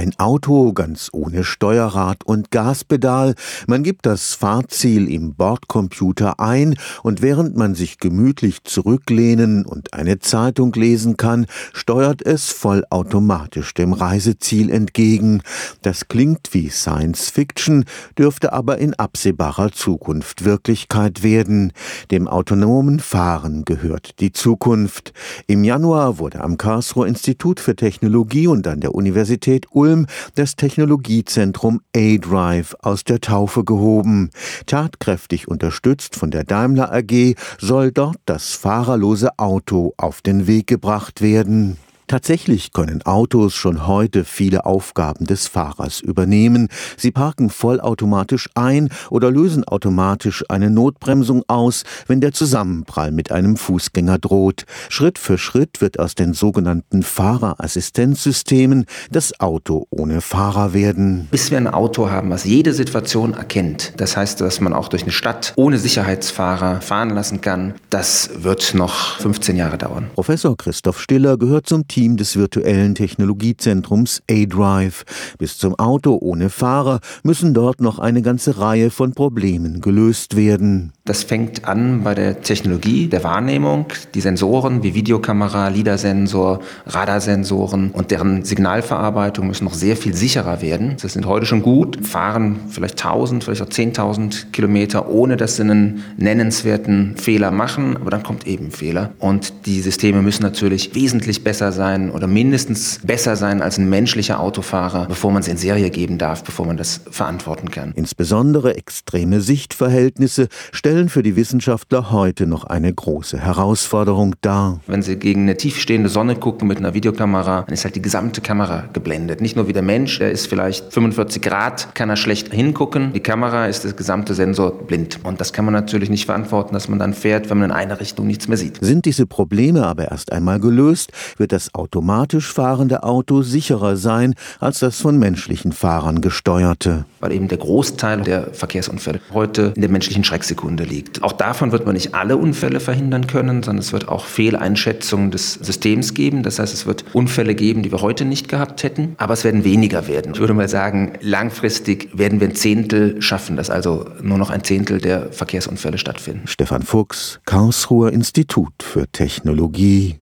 Ein Auto ganz ohne Steuerrad und Gaspedal. Man gibt das Fahrziel im Bordcomputer ein und während man sich gemütlich zurücklehnen und eine Zeitung lesen kann, steuert es vollautomatisch dem Reiseziel entgegen. Das klingt wie Science Fiction, dürfte aber in absehbarer Zukunft Wirklichkeit werden. Dem autonomen Fahren gehört die Zukunft. Im Januar wurde am Karlsruher Institut für Technologie und an der Universität Ulm das Technologiezentrum A-Drive aus der Taufe gehoben. Tatkräftig unterstützt von der Daimler AG soll dort das fahrerlose Auto auf den Weg gebracht werden. Tatsächlich können Autos schon heute viele Aufgaben des Fahrers übernehmen. Sie parken vollautomatisch ein oder lösen automatisch eine Notbremsung aus, wenn der Zusammenprall mit einem Fußgänger droht. Schritt für Schritt wird aus den sogenannten Fahrerassistenzsystemen das Auto ohne Fahrer werden. Bis wir ein Auto haben, was jede Situation erkennt, das heißt, dass man auch durch eine Stadt ohne Sicherheitsfahrer fahren lassen kann, das wird noch 15 Jahre dauern. Professor Christoph Stiller gehört zum Team Team des virtuellen Technologiezentrums A-Drive. Bis zum Auto ohne Fahrer müssen dort noch eine ganze Reihe von Problemen gelöst werden. Das fängt an bei der Technologie der Wahrnehmung, die Sensoren wie Videokamera, LIDAR-Sensor, Radarsensoren und deren Signalverarbeitung müssen noch sehr viel sicherer werden. Das sind heute schon gut, fahren vielleicht 1000, vielleicht auch 10.000 Kilometer, ohne dass sie einen nennenswerten Fehler machen, aber dann kommt eben Fehler. Und die Systeme müssen natürlich wesentlich besser sein sein oder mindestens besser sein als ein menschlicher Autofahrer, bevor man es in Serie geben darf, bevor man das verantworten kann. Insbesondere extreme Sichtverhältnisse stellen für die Wissenschaftler heute noch eine große Herausforderung dar. Wenn Sie gegen eine tiefstehende Sonne gucken mit einer Videokamera, dann ist halt die gesamte Kamera geblendet. Nicht nur wie der Mensch, der ist vielleicht 45 Grad, kann er schlecht hingucken. Die Kamera ist der gesamte Sensor blind. Und das kann man natürlich nicht verantworten, dass man dann fährt, wenn man in einer Richtung nichts mehr sieht. Sind diese Probleme aber erst einmal gelöst, wird das automatisch fahrende Auto sicherer sein als das von menschlichen Fahrern gesteuerte. Weil eben der Großteil der Verkehrsunfälle heute in der menschlichen Schrecksekunde liegt. Auch davon wird man nicht alle Unfälle verhindern können, sondern es wird auch Fehleinschätzungen des Systems geben. Das heißt, es wird Unfälle geben, die wir heute nicht gehabt hätten, aber es werden weniger werden. Ich würde mal sagen, langfristig werden wir ein Zehntel schaffen, dass also nur noch ein Zehntel der Verkehrsunfälle stattfinden. Stefan Fuchs, Karlsruher Institut für Technologie